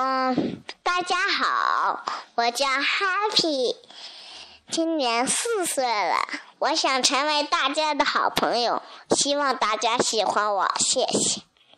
嗯，大家好，我叫 Happy，今年四岁了。我想成为大家的好朋友，希望大家喜欢我，谢谢。